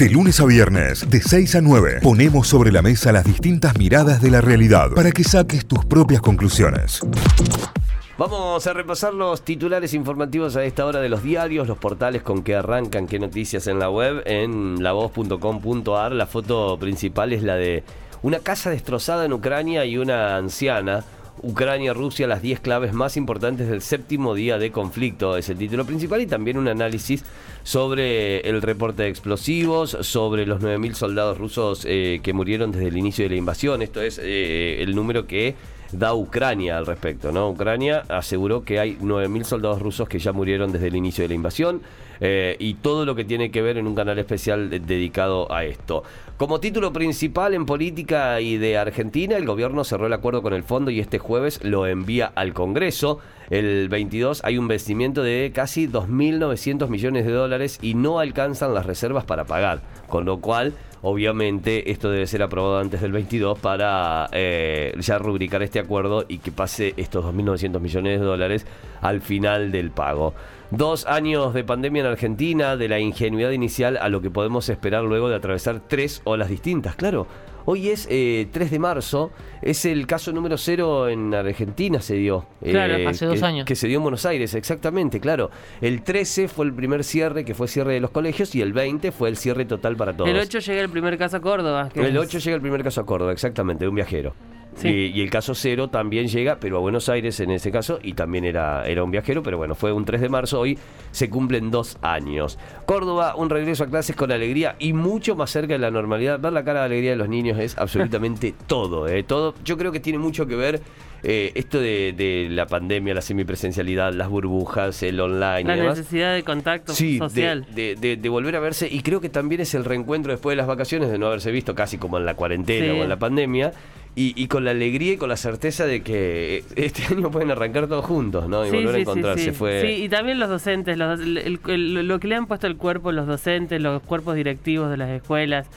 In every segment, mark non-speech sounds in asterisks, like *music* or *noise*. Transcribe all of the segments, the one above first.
De lunes a viernes, de 6 a 9, ponemos sobre la mesa las distintas miradas de la realidad para que saques tus propias conclusiones. Vamos a repasar los titulares informativos a esta hora de los diarios, los portales con que arrancan, qué noticias en la web, en lavoz.com.ar. La foto principal es la de una casa destrozada en Ucrania y una anciana Ucrania-Rusia, las 10 claves más importantes del séptimo día de conflicto. Es el título principal y también un análisis sobre el reporte de explosivos, sobre los 9.000 soldados rusos eh, que murieron desde el inicio de la invasión. Esto es eh, el número que da Ucrania al respecto. ¿no? Ucrania aseguró que hay 9.000 soldados rusos que ya murieron desde el inicio de la invasión eh, y todo lo que tiene que ver en un canal especial dedicado a esto. Como título principal en política y de Argentina, el gobierno cerró el acuerdo con el fondo y este jueves lo envía al Congreso. El 22 hay un vencimiento de casi 2.900 millones de dólares y no alcanzan las reservas para pagar, con lo cual Obviamente esto debe ser aprobado antes del 22 para eh, ya rubricar este acuerdo y que pase estos 2.900 millones de dólares al final del pago. Dos años de pandemia en Argentina, de la ingenuidad inicial a lo que podemos esperar luego de atravesar tres olas distintas. Claro, Hoy es 3 eh, de marzo, es el caso número cero en Argentina se dio. Claro, eh, hace dos años. Que se dio en Buenos Aires, exactamente, claro. El 13 fue el primer cierre, que fue cierre de los colegios, y el 20 fue el cierre total para todos. El 8 llega el primer caso a Córdoba. el 8 llega el primer caso a Córdoba, exactamente, de un viajero. Y, el caso cero también llega, pero a Buenos Aires en ese caso, y también era, era un viajero, pero bueno, fue un 3 de marzo, hoy se cumplen dos años. Córdoba, un regreso a clases con alegría y mucho más cerca de la normalidad. Ver la cara de alegría de los niños es absolutamente *laughs* todo, ¿eh? todo. Yo creo que tiene mucho que ver eh, esto de, la pandemia, la semipresencialidad, las burbujas, el online. La necesidad de contacto social. De, de, volver a verse. Y creo que también es el reencuentro después de las vacaciones, de no haberse visto casi como en la cuarentena o en la pandemia. Y, con la alegría y con la certeza de que este *laughs* año pueden arrancar todos juntos, ¿no? Y volver a encontrarse. Fue... Sí, y también los docentes, lo que le han puesto el cuerpo los docentes, los cuerpos directivos de las escuelas,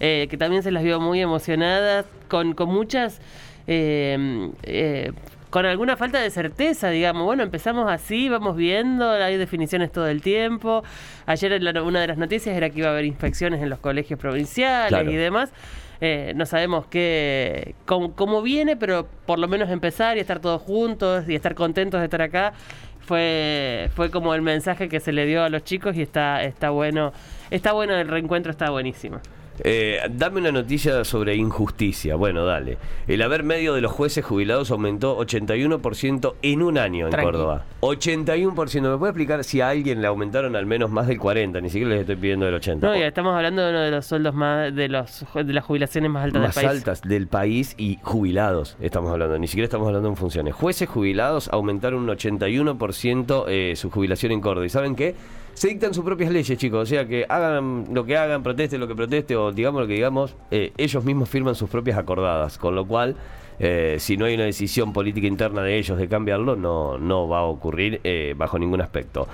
eh, que también se las vio muy emocionadas, con, con muchas... Eh, eh, con alguna falta de certeza, digamos. Bueno, empezamos así, vamos viendo, hay definiciones todo el tiempo. Ayer una de las noticias era que iba a haber inspecciones en los colegios provinciales y demás. Eh, no sabemos qué, cómo, viene, pero por lo menos empezar y estar todos juntos y estar contentos de estar acá fue, fue como el mensaje que se le dio a los chicos y está, está bueno, está bueno el reencuentro, está buenísimo. Eh, dame una noticia sobre injusticia. Bueno, dale. El haber medio de los jueces jubilados aumentó 81% en un año en Córdoba. 81%. ¿Me puede explicar si a alguien le aumentaron al menos más del 40? Ni siquiera les estoy pidiendo del 80. No, ya estamos hablando de uno de los sueldos más, de, los, de las jubilaciones más altas del país. Más altas del país y jubilados estamos hablando. Ni siquiera estamos hablando en funciones. Jueces jubilados aumentaron un 81% eh, su jubilación en Córdoba. ¿Y saben qué? Se dictan sus propias leyes, chicos. O sea, que hagan lo que hagan, protesten lo que proteste o digamos lo que digamos, eh, ellos mismos firman sus propias acordadas. Con lo cual, eh, si no hay una decisión política interna de ellos de cambiarlo, no, no va a ocurrir eh, bajo ningún aspecto.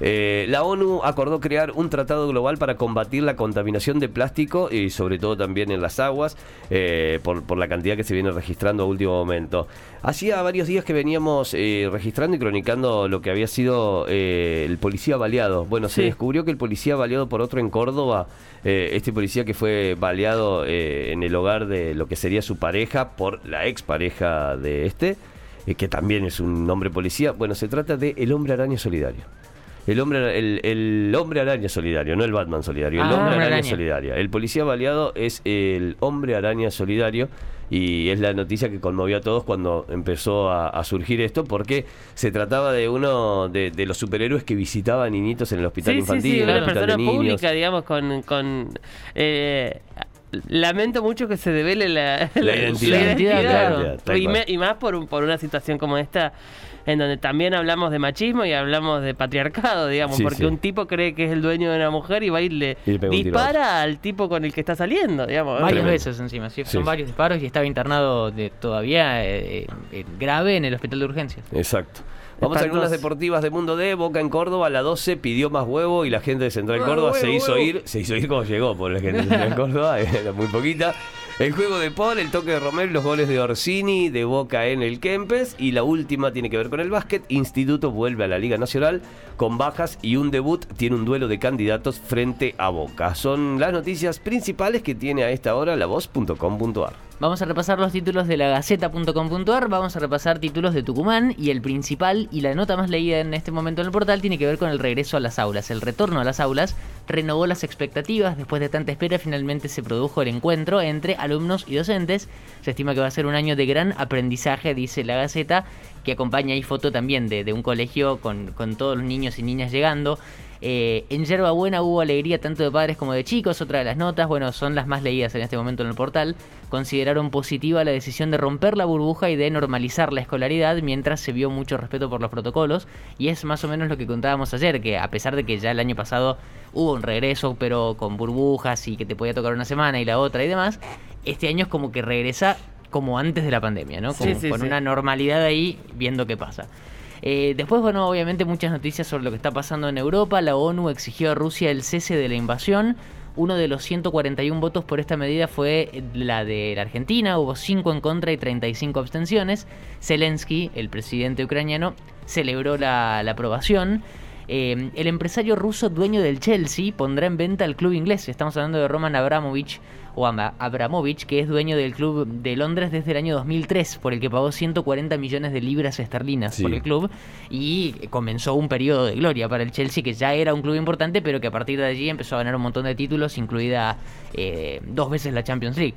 Eh, la ONU acordó crear un tratado global para combatir la contaminación de plástico y sobre todo también en las aguas eh, por, la cantidad que se viene registrando a último momento. Hacía varios días que veníamos eh, registrando y cronicando lo que había sido el policía baleado. Bueno, se descubrió que el policía baleado por otro en Córdoba, este policía que fue baleado en el hogar de lo que sería su pareja por la expareja de este, que también es un hombre policía. Bueno, se trata de el hombre araña solidario. El hombre, el, hombre araña solidario, no el Batman solidario, el ah, hombre, araña, solidario. El policía baleado es el hombre araña solidario y es la noticia que conmovió a todos cuando empezó a, surgir esto, porque se trataba de uno de, los superhéroes que visitaba niñitos en el hospital infantil. Sí, sí, una persona pública, digamos, con... con eh, lamento mucho que se devele la, identidad, y, más por, por una situación como esta en donde también hablamos de machismo y hablamos de patriarcado, digamos, porque un tipo cree que es el dueño de una mujer y va y le, dispara al tipo con el que está saliendo, digamos. Varias veces encima, ¿sí? son varios disparos y estaba internado de, todavía eh, eh, grave en el hospital de urgencias. Exacto. Vamos a algunas deportivas de Mundo de Boca en Córdoba, a la 12 pidió más huevo y la gente de Central Córdoba se hizo ir, se hizo ir como llegó por la gente de Central Córdoba, *laughs* era muy poquita. El juego de Paul, el toque de Romero, los goles de Orsini, de Boca en el Kempes. Y la última tiene que ver con el básquet. Instituto vuelve a la Liga Nacional con bajas y un debut. Tiene un duelo de candidatos frente a Boca. Son las noticias principales que tiene a esta hora la voz.com.ar. Vamos a repasar los títulos de la Gaceta.com.ar, vamos a repasar títulos de Tucumán y el principal y la nota más leída en este momento en el portal tiene que ver con el regreso a las aulas. El retorno a las aulas renovó las expectativas, después de tanta espera finalmente se produjo el encuentro entre alumnos y docentes. Se estima que va a ser un año de gran aprendizaje, dice la Gaceta, que acompaña ahí foto también de, un colegio con, con todos los niños y niñas llegando. Eh, en Yerba Buena hubo alegría tanto de padres como de chicos. Otra de las notas, bueno, son las más leídas en este momento en el portal. Consideraron positiva la decisión de romper la burbuja y de normalizar la escolaridad mientras se vio mucho respeto por los protocolos. Y es más o menos lo que contábamos ayer, que a pesar de que ya el año pasado hubo un regreso, pero con burbujas y que te podía tocar una semana y la otra y demás, este año es como que regresa como antes de la pandemia, ¿no? con una normalidad ahí viendo qué pasa. Eh, después, bueno, obviamente muchas noticias sobre lo que está pasando en Europa. La ONU exigió a Rusia el cese de la invasión. Uno de los 141 votos por esta medida fue la de la Argentina, hubo 5 en contra y 35 abstenciones. Zelensky, el presidente ucraniano, celebró la, la aprobación. Eh, el empresario ruso dueño del Chelsea pondrá en venta el club inglés. Estamos hablando de Roman Abramovich o Abramovich, que es dueño del club de Londres desde el año 2003, por el que pagó 140 millones de libras esterlinas por el club y comenzó un periodo de gloria para el Chelsea, que ya era un club importante, pero que a partir de allí empezó a ganar un montón de títulos, incluida eh, dos veces la Champions League.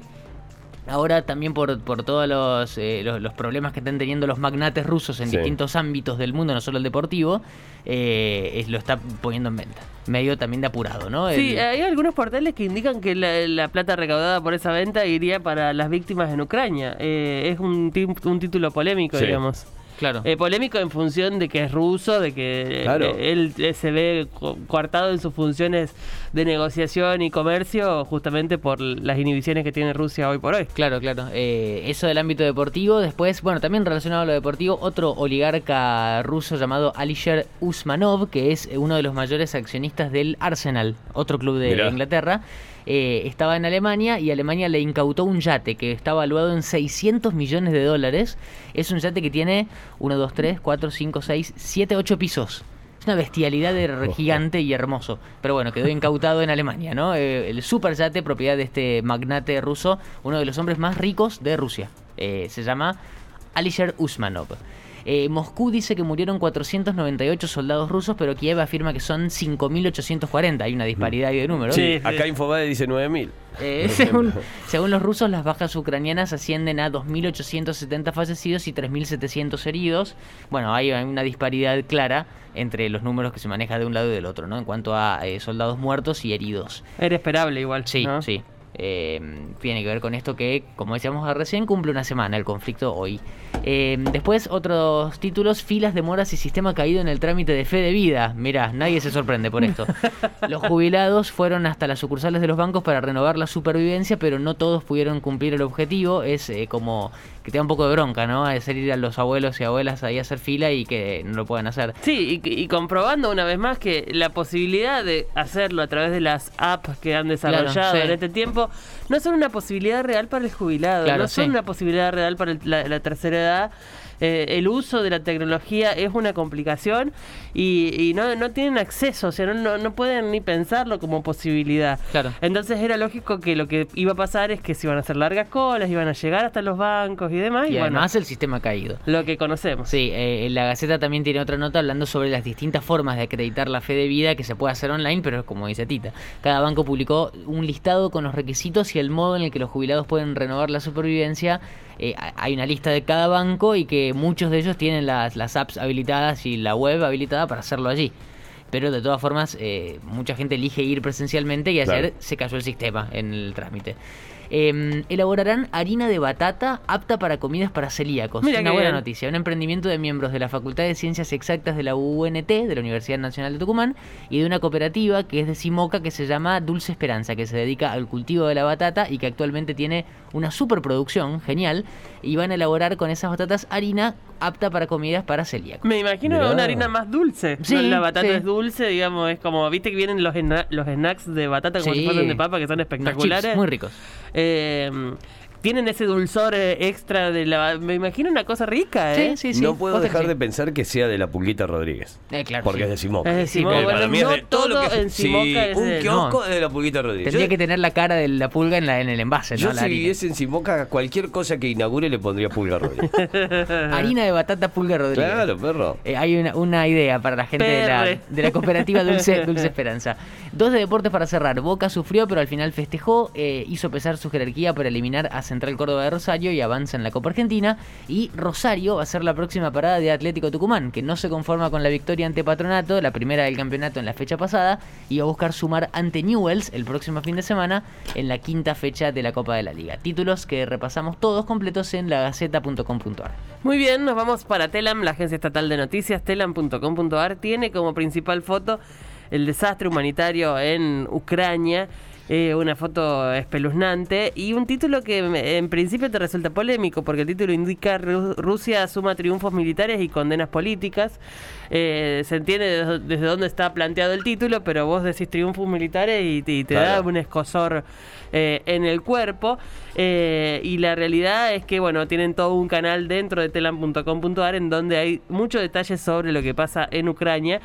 Ahora también por, por todos eh, los, los, problemas que están teniendo los magnates rusos en distintos ámbitos del mundo, no solo el deportivo, eh, lo está poniendo en venta. Medio también de apurado, ¿no? Sí, hay algunos portales que indican que la, plata recaudada por esa venta iría para las víctimas en Ucrania. Eh, es un, un título polémico, digamos. Claro. Eh, polémico en función de que es ruso, de que eh, él eh, se ve coartado en sus funciones de negociación y comercio justamente por las inhibiciones que tiene Rusia hoy por hoy. Claro, claro. eso del ámbito deportivo. Después, bueno, también relacionado a lo deportivo, otro oligarca ruso llamado Alisher Usmanov, que es uno de los mayores accionistas del Arsenal, otro club de Inglaterra. Eh, estaba en Alemania y Alemania le incautó un yate que está valuado en 600 millones de dólares. Es un yate que tiene 1, 2, 3, 4, 5, 6, 7, 8 pisos. Es una bestialidad de gigante y hermoso. Pero bueno, quedó incautado en Alemania, ¿no? Eh, el super yate, propiedad de este magnate ruso, uno de los hombres más ricos de Rusia. Eh, se llama Alisher Usmanov. Eh, Moscú dice que murieron 498 soldados rusos, pero Kiev afirma que son 5.840. Hay una disparidad de números. Sí, acá Infobae dice 9.000. Eh, *laughs* según, según, los rusos, las bajas ucranianas ascienden a 2.870 fallecidos y 3.700 heridos. Bueno, hay una disparidad clara entre los números que se maneja de un lado y del otro, ¿no? En cuanto a eh, soldados muertos y heridos. Era esperable igual. Sí, sí. Eh, tiene que ver con esto que, como decíamos recién, cumple una semana el conflicto hoy. Eh, después, otros títulos, filas de moras y sistema caído en el trámite de fe de vida. Mirá, nadie se sorprende por esto. *laughs* Los jubilados fueron hasta las sucursales de los bancos para renovar la supervivencia, pero no todos pudieron cumplir el objetivo. Es eh, como que te da un poco de bronca, ¿no? Hacer ir a los abuelos y abuelas ahí a hacer fila y que no lo puedan hacer. Sí, y, comprobando una vez más que la posibilidad de hacerlo a través de las apps que han desarrollado en este tiempo no son una posibilidad real para el jubilado, no son una posibilidad real para la tercera edad eh, el uso de la tecnología es una complicación y, no, no, tienen acceso, o sea, no, no, pueden ni pensarlo como posibilidad. Claro. Entonces era lógico que lo que iba a pasar es que se iban a hacer largas colas, iban a llegar hasta los bancos y demás. Y, y además el sistema ha caído. Lo que conocemos. Sí, eh, la Gaceta también tiene otra nota hablando sobre las distintas formas de acreditar la fe de vida que se puede hacer online, pero como dice Tita, cada banco publicó un listado con los requisitos y el modo en el que los jubilados pueden renovar la supervivencia. Eh, hay una lista de cada banco y que muchos de ellos tienen las, las apps habilitadas y la web habilitada para hacerlo allí. Pero de todas formas, eh, mucha gente elige ir presencialmente y ayer se cayó el sistema en el trámite. Em, elaborarán harina de batata apta para comidas para celíacos. Una buena noticia. Un emprendimiento de miembros de la Facultad de Ciencias Exactas de la UNT, de la Universidad Nacional de Tucumán, y de una cooperativa que es de Simoca que se llama Dulce Esperanza, que se dedica al cultivo de la batata y que actualmente tiene una superproducción genial. Y van a elaborar con esas batatas harina apta para comidas para celíacos. Me imagino una harina más dulce. la batata es dulce, digamos, es como, viste que vienen los, los snacks de batata como si fueran de papa que son espectaculares. muy ricos. Eh, tienen ese dulzor eh, extra de la. Me imagino una cosa rica, ¿eh? Sí, sí, sí. No puedo dejar de pensar que sea de la Pulguita Rodríguez. Eh, claro. Porque es de Simoca. Es de Simoca. Bueno, no todo lo que en Simoca es Un kiosco es de la Pulguita Rodríguez. Tendría que tener la cara de la pulga en, la, en el envase, ¿no? Yo si viviese en Simoca, cualquier cosa que inaugure le pondría Pulga Rodríguez. *laughs* Harina de batata Pulga Rodríguez. Claro, perro. Eh, hay una, una, idea para la gente de la, de la, cooperativa Dulce, Dulce Esperanza. Dos de deportes para cerrar. Boca sufrió, pero al final festejó. hizo pesar su jerarquía para eliminar a Central Córdoba de Rosario y avanza en la Copa Argentina. Y Rosario va a ser la próxima parada de Atlético Tucumán, que no se conforma con la victoria ante Patronato, la primera del campeonato en la fecha pasada, y va a buscar sumar ante Newells el próximo fin de semana en la quinta fecha de la Copa de la Liga. Títulos que repasamos todos completos en lagaceta.com.ar. Muy bien, nos vamos para Telam, la agencia estatal de noticias, telam.com.ar, tiene como principal foto el desastre humanitario en Ucrania eh, una foto espeluznante y un título que en principio te resulta polémico porque el título indica Rusia suma triunfos militares y condenas políticas. Eh, se entiende desde, dónde está planteado el título, pero vos decís triunfos militares y, te da un escosor eh, en el cuerpo. y la realidad es que, bueno, tienen todo un canal dentro de telam.com.ar en donde hay muchos detalles sobre lo que pasa en Ucrania,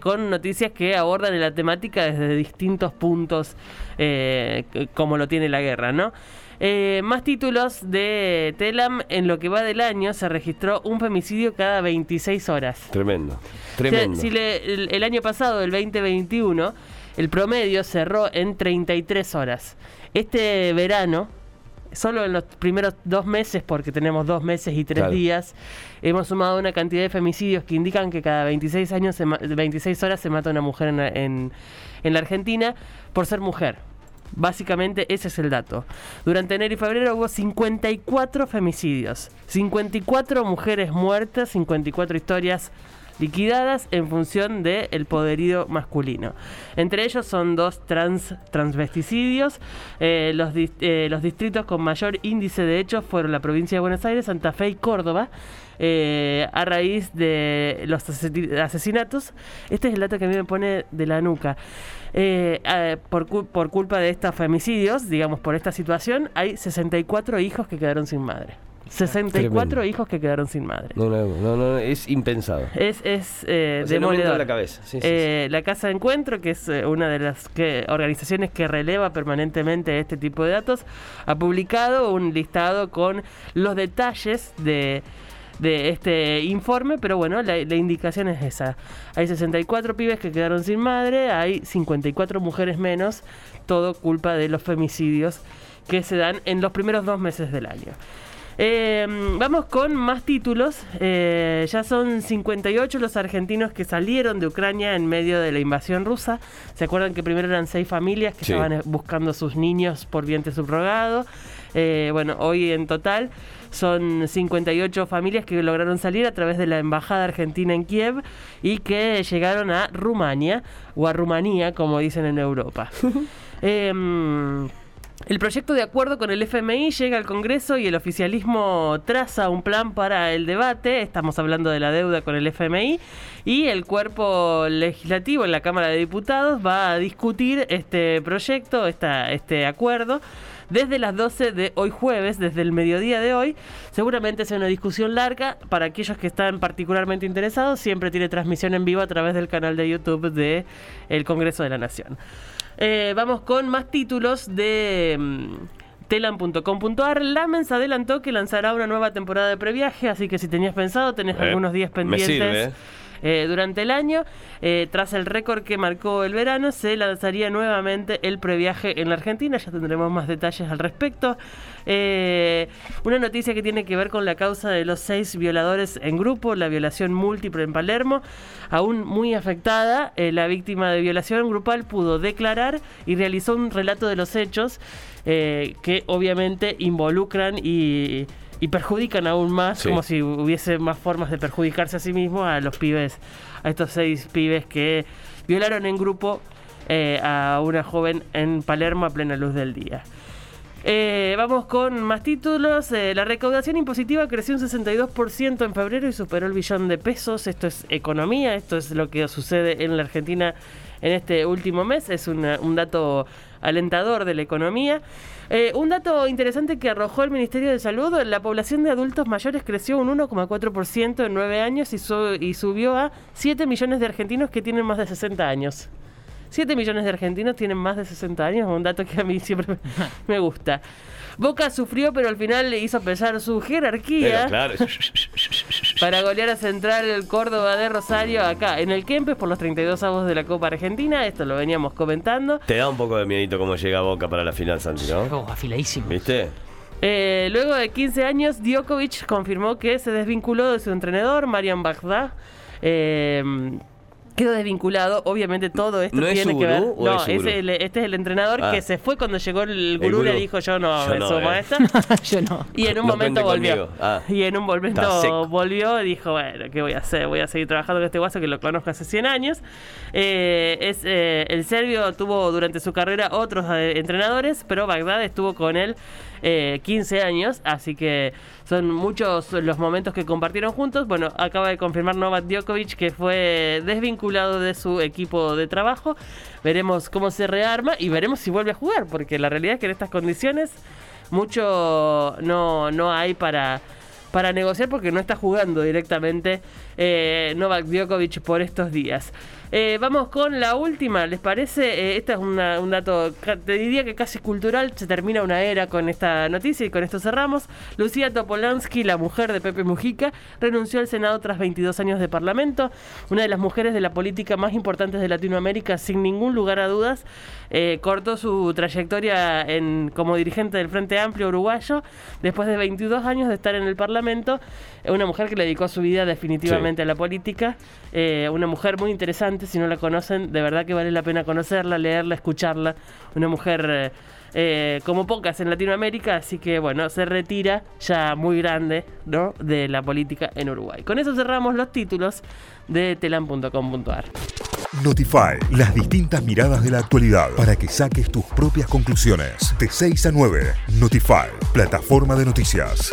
con noticias que abordan la temática desde distintos puntos eh, como lo tiene la guerra, ¿no? Eh, más títulos de Telam. En lo que va del año se registró un femicidio cada 26 horas. Tremendo. Tremendo. Si, el, año pasado, el 2021, el promedio cerró en 33 horas. Este verano, solo en los primeros dos meses, porque tenemos dos meses y tres días, hemos sumado una cantidad de femicidios que indican que cada 26, años 26 horas se mata una mujer en en la Argentina por ser mujer. Básicamente ese es el dato. Durante enero y febrero hubo 54 femicidios, 54 mujeres muertas, 54 historias liquidadas en función del poderío masculino. Entre ellos son dos trans, transvesticidios. Eh, los, eh, los distritos con mayor índice de hechos fueron la provincia de Buenos Aires, Santa Fe y Córdoba. Eh, a raíz de los asesinatos. Este es el dato que a mí me pone de la nuca. Por, por culpa de estos femicidios, digamos, por esta situación, hay 64 hijos que quedaron sin madre. 64 hijos que quedaron sin madre. No, no, no, es impensado. Es, es eh, demoledor. la cabeza. Eh, la Casa de Encuentro, que es una de las que, organizaciones que releva permanentemente este tipo de datos, ha publicado un listado con los detalles de de este informe, pero bueno, la, indicación es esa. Hay 64 pibes que quedaron sin madre, hay 54 mujeres menos, todo culpa de los femicidios que se dan en los primeros dos meses del año. Eh, vamos con más títulos. Eh, ya son 58 los argentinos que salieron de Ucrania en medio de la invasión rusa. ¿Se acuerdan que primero eran seis familias que estaban buscando a sus niños por vientre subrogado? Eh, bueno, hoy en total son 58 familias que lograron salir a través de la Embajada Argentina en Kiev y que llegaron a Rumania, o a Rumanía, como dicen en Europa. *laughs* El proyecto de acuerdo con el FMI llega al Congreso y el oficialismo traza un plan para el debate. Estamos hablando de la deuda con el FMI. Y el cuerpo legislativo en la Cámara de Diputados va a discutir este proyecto, este acuerdo desde las 12 de hoy jueves, desde el mediodía de hoy. Seguramente sea una discusión larga. Para aquellos que están particularmente interesados, siempre tiene transmisión en vivo a través del canal de YouTube de el Congreso de la Nación. Eh, vamos con más títulos de... Mm, telam.com.ar. Lamens adelantó que lanzará una nueva temporada de previaje, así que si tenías pensado, tenés eh, algunos días pendientes. Eh, durante el año. Eh, tras el récord que marcó el verano, se lanzaría nuevamente el previaje en la Argentina. Ya tendremos más detalles al respecto. Eh, una noticia que tiene que ver con la causa de los seis violadores en grupo, la violación múltiple en Palermo. Aún muy afectada, la víctima de violación grupal pudo declarar y realizó un relato de los hechos que obviamente involucran y y perjudican aún más, como si hubiese más formas de perjudicarse a sí mismo a los pibes, a estos seis pibes que violaron en grupo eh, a una joven en Palermo a plena luz del día. Eh, vamos con más títulos. Eh, la recaudación impositiva creció un 62% en febrero y superó el billón de pesos. Esto es economía, esto es lo que sucede en la Argentina en este último mes. Es un dato alentador de la economía. Eh, un dato interesante que arrojó el Ministerio de Salud, la población de adultos mayores creció un 1,4% en nueve años y, y subió a 7 millones de argentinos que tienen más de 60 años. 7 millones de argentinos tienen más de 60 años, un dato que a mí siempre me *laughs* gusta. Boca sufrió, pero al final le hizo pesar su jerarquía para golear a Central el Córdoba de Rosario acá en el Kempes por los 32 avos de la Copa Argentina. Esto lo veníamos comentando. Te da un poco de miedito cómo llega Boca para la final, Santi, ¿no? Oh, afiladísimo. ¿Viste? Eh, luego de 15 años, Djokovic confirmó que se desvinculó de su entrenador, Marian Bagdad. Eh, quedó desvinculado. Obviamente todo esto tiene que ver. No, este es el entrenador que ah. se fue cuando llegó el gurú, le dijo yo no, yo no, eh. *laughs* yo no. Y en un momento volvió. Ah. Y en un momento volvió y dijo, bueno, ¿qué voy a hacer? Voy a seguir trabajando con este guaso que lo conozco hace 100 años. Eh, es eh, El serbio tuvo durante su carrera otros entrenadores, pero Bagdad estuvo con él 15 años, así que son muchos los momentos que compartieron juntos. Bueno, acaba de confirmar Novak Djokovic que fue desvinculado de su equipo de trabajo. Veremos cómo se rearma y veremos si vuelve a jugar, porque la realidad es que en estas condiciones mucho no, no hay para para negociar porque no está jugando directamente eh, Novak Djokovic por estos días. Eh, vamos con la última, ¿les parece? Este es un dato, te diría que casi cultural, se termina una era con esta noticia y con esto cerramos. Lucía Topolansky, la mujer de Pepe Mujica, renunció al Senado tras 22 años de parlamento, una de las mujeres de la política más importantes de Latinoamérica, sin ningún lugar a dudas. Eh, cortó su trayectoria en, como dirigente del Frente Amplio Uruguayo después de 22 años de estar en el Parlamento. Una mujer que le dedicó su vida definitivamente a la política. una mujer muy si no la conocen, de verdad que vale la pena conocerla, leerla, escucharla. Una mujer eh, eh, como pocas en Latinoamérica, así que bueno, se retira ya muy grande ¿no? de la política en Uruguay. Con eso cerramos los títulos de telam.com.ar. Notify, las distintas miradas de la actualidad para que saques tus propias conclusiones. De 6 a 9, Notify, plataforma de noticias.